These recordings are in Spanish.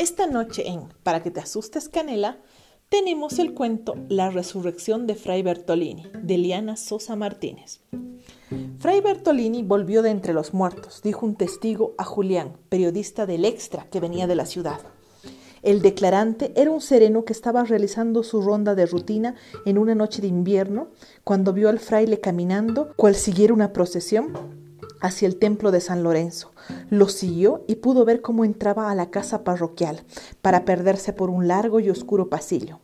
Esta noche en Para que te asustes Canela, tenemos el cuento La resurrección de Fray Bertolini, de Liana Sosa Martínez. Fray Bertolini volvió de entre los muertos, dijo un testigo a Julián, periodista del Extra que venía de la ciudad. El declarante era un sereno que estaba realizando su ronda de rutina en una noche de invierno, cuando vio al fraile caminando, cual siguiera una procesión, hacia el templo de San Lorenzo. Lo siguió y pudo ver cómo entraba a la casa parroquial, para perderse por un largo y oscuro pasillo.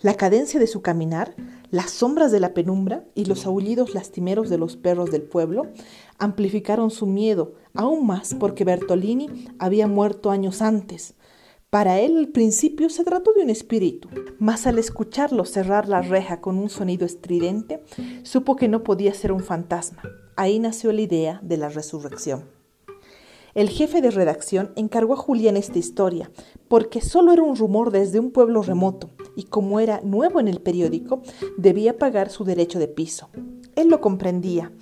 La cadencia de su caminar, las sombras de la penumbra y los aullidos lastimeros de los perros del pueblo amplificaron su miedo, aún más porque Bertolini había muerto años antes. Para él al principio se trató de un espíritu, mas al escucharlo cerrar la reja con un sonido estridente, supo que no podía ser un fantasma. Ahí nació la idea de la resurrección. El jefe de redacción encargó a Julián esta historia, porque solo era un rumor desde un pueblo remoto, y como era nuevo en el periódico, debía pagar su derecho de piso. Él lo comprendía,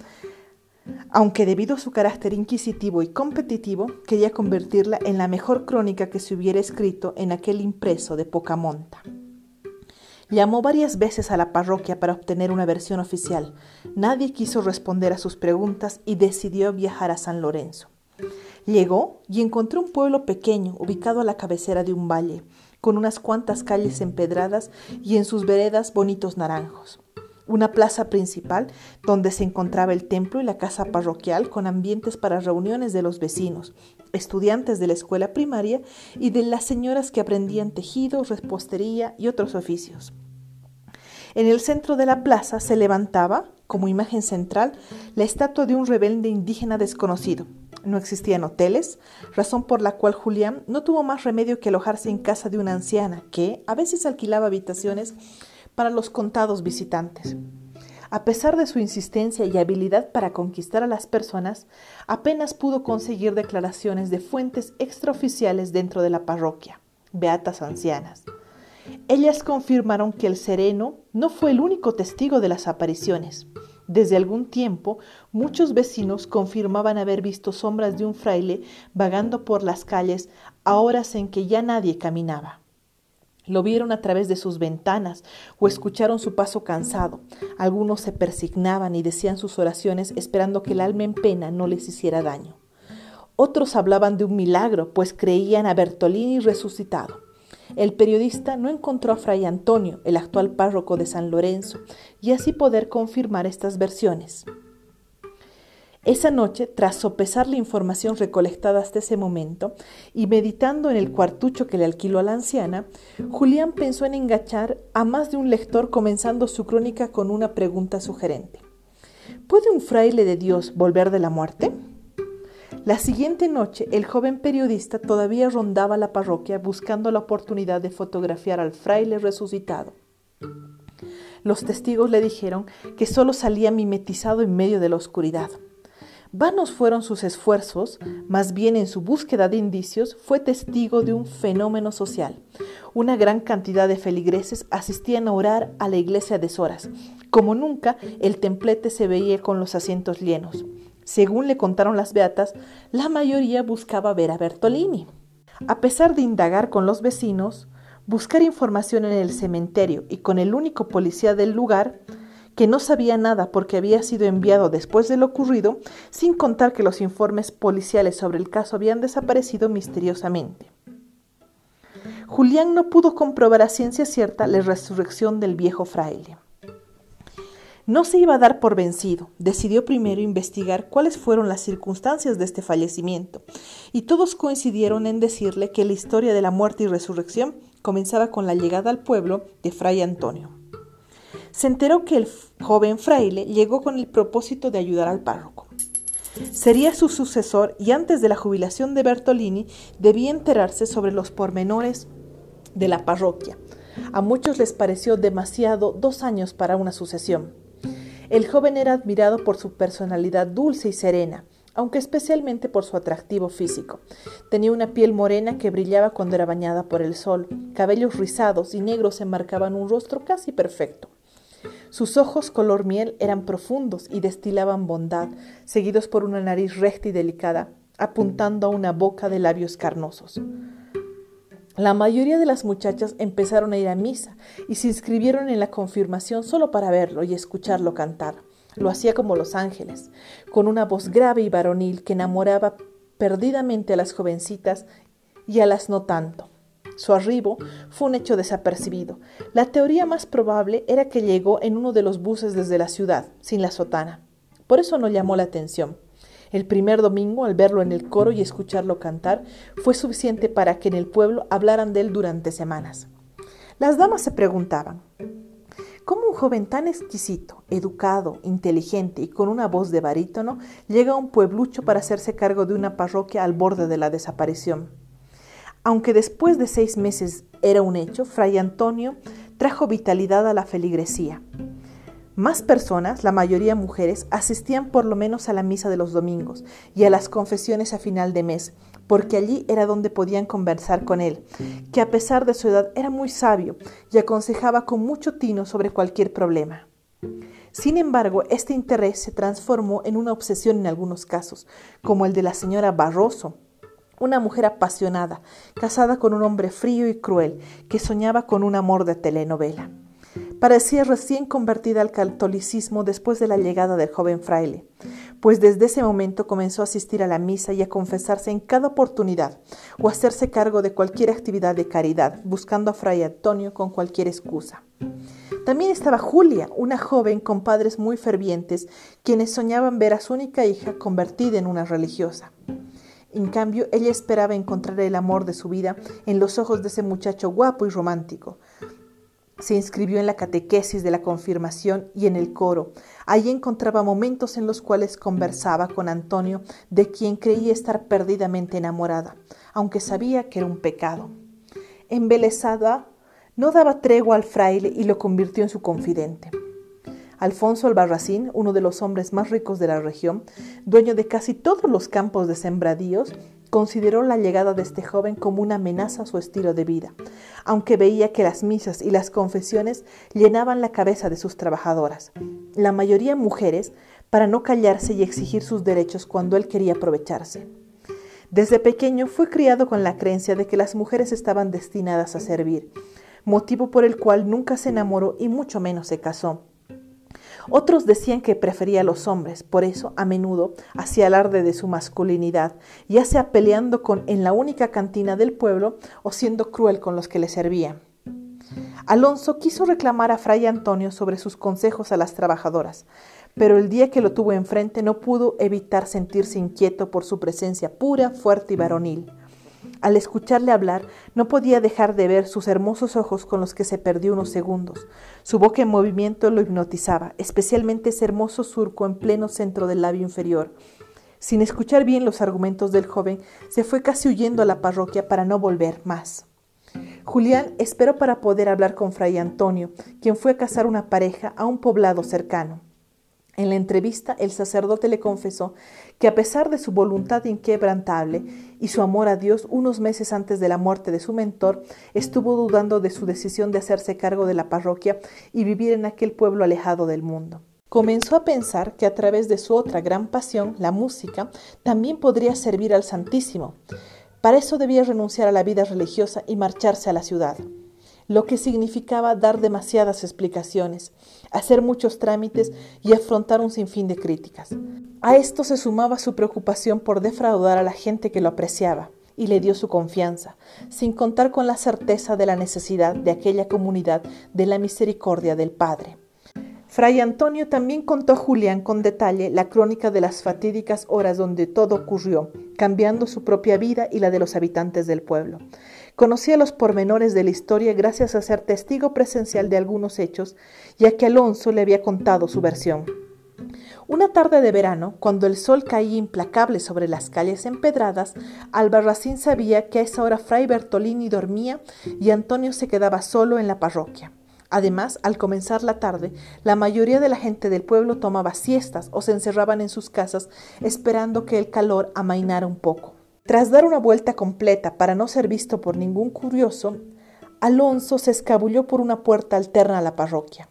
aunque debido a su carácter inquisitivo y competitivo, quería convertirla en la mejor crónica que se hubiera escrito en aquel impreso de poca monta. Llamó varias veces a la parroquia para obtener una versión oficial. Nadie quiso responder a sus preguntas y decidió viajar a San Lorenzo. Llegó y encontró un pueblo pequeño ubicado a la cabecera de un valle, con unas cuantas calles empedradas y en sus veredas bonitos naranjos. Una plaza principal donde se encontraba el templo y la casa parroquial con ambientes para reuniones de los vecinos, estudiantes de la escuela primaria y de las señoras que aprendían tejido, repostería y otros oficios. En el centro de la plaza se levantaba, como imagen central, la estatua de un rebelde indígena desconocido, no existían hoteles, razón por la cual Julián no tuvo más remedio que alojarse en casa de una anciana que a veces alquilaba habitaciones para los contados visitantes. A pesar de su insistencia y habilidad para conquistar a las personas, apenas pudo conseguir declaraciones de fuentes extraoficiales dentro de la parroquia, beatas ancianas. Ellas confirmaron que el sereno no fue el único testigo de las apariciones. Desde algún tiempo, muchos vecinos confirmaban haber visto sombras de un fraile vagando por las calles a horas en que ya nadie caminaba. Lo vieron a través de sus ventanas o escucharon su paso cansado. Algunos se persignaban y decían sus oraciones esperando que el alma en pena no les hiciera daño. Otros hablaban de un milagro, pues creían a Bertolini resucitado. El periodista no encontró a Fray Antonio, el actual párroco de San Lorenzo, y así poder confirmar estas versiones. Esa noche, tras sopesar la información recolectada hasta ese momento y meditando en el cuartucho que le alquiló a la anciana, Julián pensó en engachar a más de un lector comenzando su crónica con una pregunta sugerente. ¿Puede un fraile de Dios volver de la muerte? La siguiente noche, el joven periodista todavía rondaba la parroquia buscando la oportunidad de fotografiar al fraile resucitado. Los testigos le dijeron que solo salía mimetizado en medio de la oscuridad. Vanos fueron sus esfuerzos, más bien en su búsqueda de indicios fue testigo de un fenómeno social. Una gran cantidad de feligreses asistían a orar a la iglesia de Soras. Como nunca, el templete se veía con los asientos llenos. Según le contaron las beatas, la mayoría buscaba ver a Bertolini. A pesar de indagar con los vecinos, buscar información en el cementerio y con el único policía del lugar, que no sabía nada porque había sido enviado después de lo ocurrido, sin contar que los informes policiales sobre el caso habían desaparecido misteriosamente. Julián no pudo comprobar a ciencia cierta la resurrección del viejo fraile. No se iba a dar por vencido, decidió primero investigar cuáles fueron las circunstancias de este fallecimiento, y todos coincidieron en decirle que la historia de la muerte y resurrección comenzaba con la llegada al pueblo de Fray Antonio. Se enteró que el joven fraile llegó con el propósito de ayudar al párroco. Sería su sucesor y antes de la jubilación de Bertolini debía enterarse sobre los pormenores de la parroquia. A muchos les pareció demasiado dos años para una sucesión. El joven era admirado por su personalidad dulce y serena, aunque especialmente por su atractivo físico. Tenía una piel morena que brillaba cuando era bañada por el sol, cabellos rizados y negros enmarcaban un rostro casi perfecto. Sus ojos color miel eran profundos y destilaban bondad, seguidos por una nariz recta y delicada, apuntando a una boca de labios carnosos. La mayoría de las muchachas empezaron a ir a misa y se inscribieron en la confirmación solo para verlo y escucharlo cantar. Lo hacía como los ángeles, con una voz grave y varonil que enamoraba perdidamente a las jovencitas y a las no tanto. Su arribo fue un hecho desapercibido. La teoría más probable era que llegó en uno de los buses desde la ciudad, sin la sotana. Por eso no llamó la atención. El primer domingo, al verlo en el coro y escucharlo cantar, fue suficiente para que en el pueblo hablaran de él durante semanas. Las damas se preguntaban, ¿cómo un joven tan exquisito, educado, inteligente y con una voz de barítono llega a un pueblucho para hacerse cargo de una parroquia al borde de la desaparición? Aunque después de seis meses era un hecho, Fray Antonio trajo vitalidad a la feligresía. Más personas, la mayoría mujeres, asistían por lo menos a la misa de los domingos y a las confesiones a final de mes, porque allí era donde podían conversar con él, que a pesar de su edad era muy sabio y aconsejaba con mucho tino sobre cualquier problema. Sin embargo, este interés se transformó en una obsesión en algunos casos, como el de la señora Barroso, una mujer apasionada, casada con un hombre frío y cruel, que soñaba con un amor de telenovela. Parecía recién convertida al catolicismo después de la llegada del joven fraile, pues desde ese momento comenzó a asistir a la misa y a confesarse en cada oportunidad o a hacerse cargo de cualquier actividad de caridad, buscando a Fray Antonio con cualquier excusa. También estaba Julia, una joven con padres muy fervientes, quienes soñaban ver a su única hija convertida en una religiosa. En cambio, ella esperaba encontrar el amor de su vida en los ojos de ese muchacho guapo y romántico. Se inscribió en la catequesis de la confirmación y en el coro. Allí encontraba momentos en los cuales conversaba con Antonio, de quien creía estar perdidamente enamorada, aunque sabía que era un pecado. Embelesada, no daba tregua al fraile y lo convirtió en su confidente. Alfonso Albarracín, uno de los hombres más ricos de la región, dueño de casi todos los campos de sembradíos, consideró la llegada de este joven como una amenaza a su estilo de vida, aunque veía que las misas y las confesiones llenaban la cabeza de sus trabajadoras, la mayoría mujeres, para no callarse y exigir sus derechos cuando él quería aprovecharse. Desde pequeño fue criado con la creencia de que las mujeres estaban destinadas a servir, motivo por el cual nunca se enamoró y mucho menos se casó. Otros decían que prefería a los hombres, por eso a menudo hacía alarde de su masculinidad, ya sea peleando con en la única cantina del pueblo o siendo cruel con los que le servían. Alonso quiso reclamar a Fray Antonio sobre sus consejos a las trabajadoras, pero el día que lo tuvo enfrente no pudo evitar sentirse inquieto por su presencia pura, fuerte y varonil. Al escucharle hablar, no podía dejar de ver sus hermosos ojos con los que se perdió unos segundos. Su boca en movimiento lo hipnotizaba, especialmente ese hermoso surco en pleno centro del labio inferior. Sin escuchar bien los argumentos del joven, se fue casi huyendo a la parroquia para no volver más. Julián esperó para poder hablar con Fray Antonio, quien fue a casar una pareja a un poblado cercano. En la entrevista, el sacerdote le confesó que a pesar de su voluntad inquebrantable y su amor a Dios, unos meses antes de la muerte de su mentor, estuvo dudando de su decisión de hacerse cargo de la parroquia y vivir en aquel pueblo alejado del mundo. Comenzó a pensar que a través de su otra gran pasión, la música, también podría servir al Santísimo. Para eso debía renunciar a la vida religiosa y marcharse a la ciudad lo que significaba dar demasiadas explicaciones, hacer muchos trámites y afrontar un sinfín de críticas. A esto se sumaba su preocupación por defraudar a la gente que lo apreciaba y le dio su confianza, sin contar con la certeza de la necesidad de aquella comunidad de la misericordia del Padre. Fray Antonio también contó a Julián con detalle la crónica de las fatídicas horas donde todo ocurrió, cambiando su propia vida y la de los habitantes del pueblo. Conocía los pormenores de la historia gracias a ser testigo presencial de algunos hechos, ya que Alonso le había contado su versión. Una tarde de verano, cuando el sol caía implacable sobre las calles empedradas, Albarracín sabía que a esa hora Fray Bertolini dormía y Antonio se quedaba solo en la parroquia. Además, al comenzar la tarde, la mayoría de la gente del pueblo tomaba siestas o se encerraban en sus casas esperando que el calor amainara un poco. Tras dar una vuelta completa para no ser visto por ningún curioso, Alonso se escabulló por una puerta alterna a la parroquia.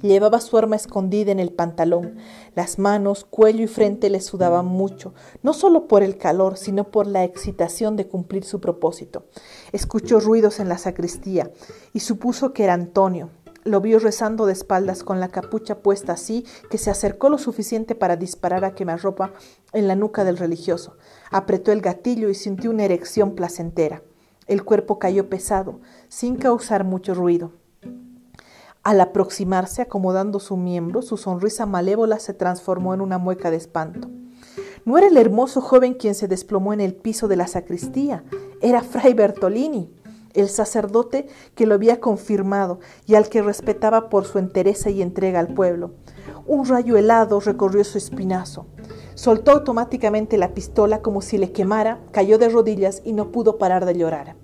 Llevaba su arma escondida en el pantalón. Las manos, cuello y frente le sudaban mucho, no solo por el calor, sino por la excitación de cumplir su propósito. Escuchó ruidos en la sacristía y supuso que era Antonio. Lo vio rezando de espaldas con la capucha puesta así que se acercó lo suficiente para disparar a quemarropa en la nuca del religioso. Apretó el gatillo y sintió una erección placentera. El cuerpo cayó pesado, sin causar mucho ruido. Al aproximarse, acomodando su miembro, su sonrisa malévola se transformó en una mueca de espanto. No era el hermoso joven quien se desplomó en el piso de la sacristía, era Fray Bertolini, el sacerdote que lo había confirmado y al que respetaba por su entereza y entrega al pueblo. Un rayo helado recorrió su espinazo. Soltó automáticamente la pistola como si le quemara, cayó de rodillas y no pudo parar de llorar.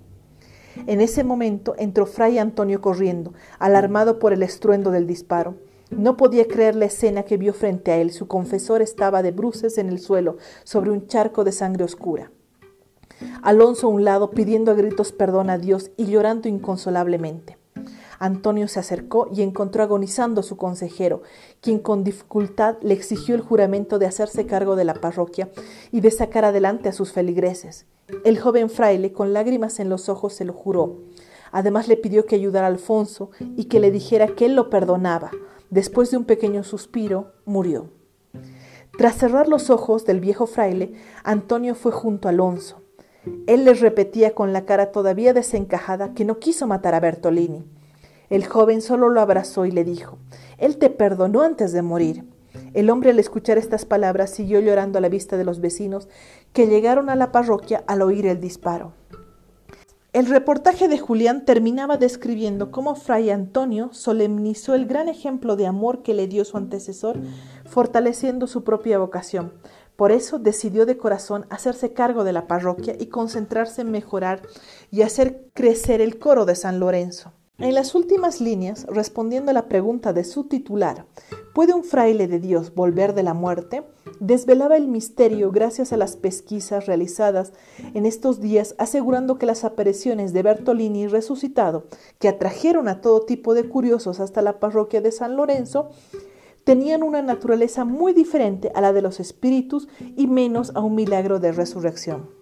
En ese momento entró Fray Antonio corriendo, alarmado por el estruendo del disparo. No podía creer la escena que vio frente a él. Su confesor estaba de bruces en el suelo, sobre un charco de sangre oscura. Alonso a un lado, pidiendo a gritos perdón a Dios y llorando inconsolablemente. Antonio se acercó y encontró agonizando a su consejero, quien con dificultad le exigió el juramento de hacerse cargo de la parroquia y de sacar adelante a sus feligreses. El joven fraile, con lágrimas en los ojos, se lo juró. Además le pidió que ayudara a Alfonso y que le dijera que él lo perdonaba. Después de un pequeño suspiro, murió. Tras cerrar los ojos del viejo fraile, Antonio fue junto a Alonso. Él les repetía con la cara todavía desencajada que no quiso matar a Bertolini. El joven solo lo abrazó y le dijo, Él te perdonó antes de morir. El hombre al escuchar estas palabras siguió llorando a la vista de los vecinos que llegaron a la parroquia al oír el disparo. El reportaje de Julián terminaba describiendo cómo Fray Antonio solemnizó el gran ejemplo de amor que le dio su antecesor, fortaleciendo su propia vocación. Por eso decidió de corazón hacerse cargo de la parroquia y concentrarse en mejorar y hacer crecer el coro de San Lorenzo. En las últimas líneas, respondiendo a la pregunta de su titular, ¿puede un fraile de Dios volver de la muerte? desvelaba el misterio gracias a las pesquisas realizadas en estos días, asegurando que las apariciones de Bertolini resucitado, que atrajeron a todo tipo de curiosos hasta la parroquia de San Lorenzo, tenían una naturaleza muy diferente a la de los espíritus y menos a un milagro de resurrección.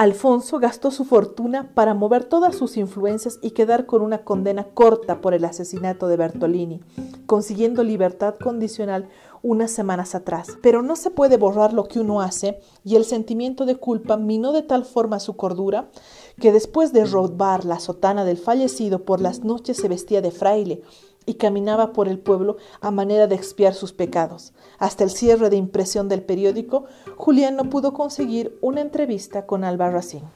Alfonso gastó su fortuna para mover todas sus influencias y quedar con una condena corta por el asesinato de Bertolini, consiguiendo libertad condicional unas semanas atrás. Pero no se puede borrar lo que uno hace y el sentimiento de culpa minó de tal forma su cordura que después de robar la sotana del fallecido por las noches se vestía de fraile y caminaba por el pueblo a manera de expiar sus pecados. Hasta el cierre de impresión del periódico, Julián no pudo conseguir una entrevista con Alba Racine.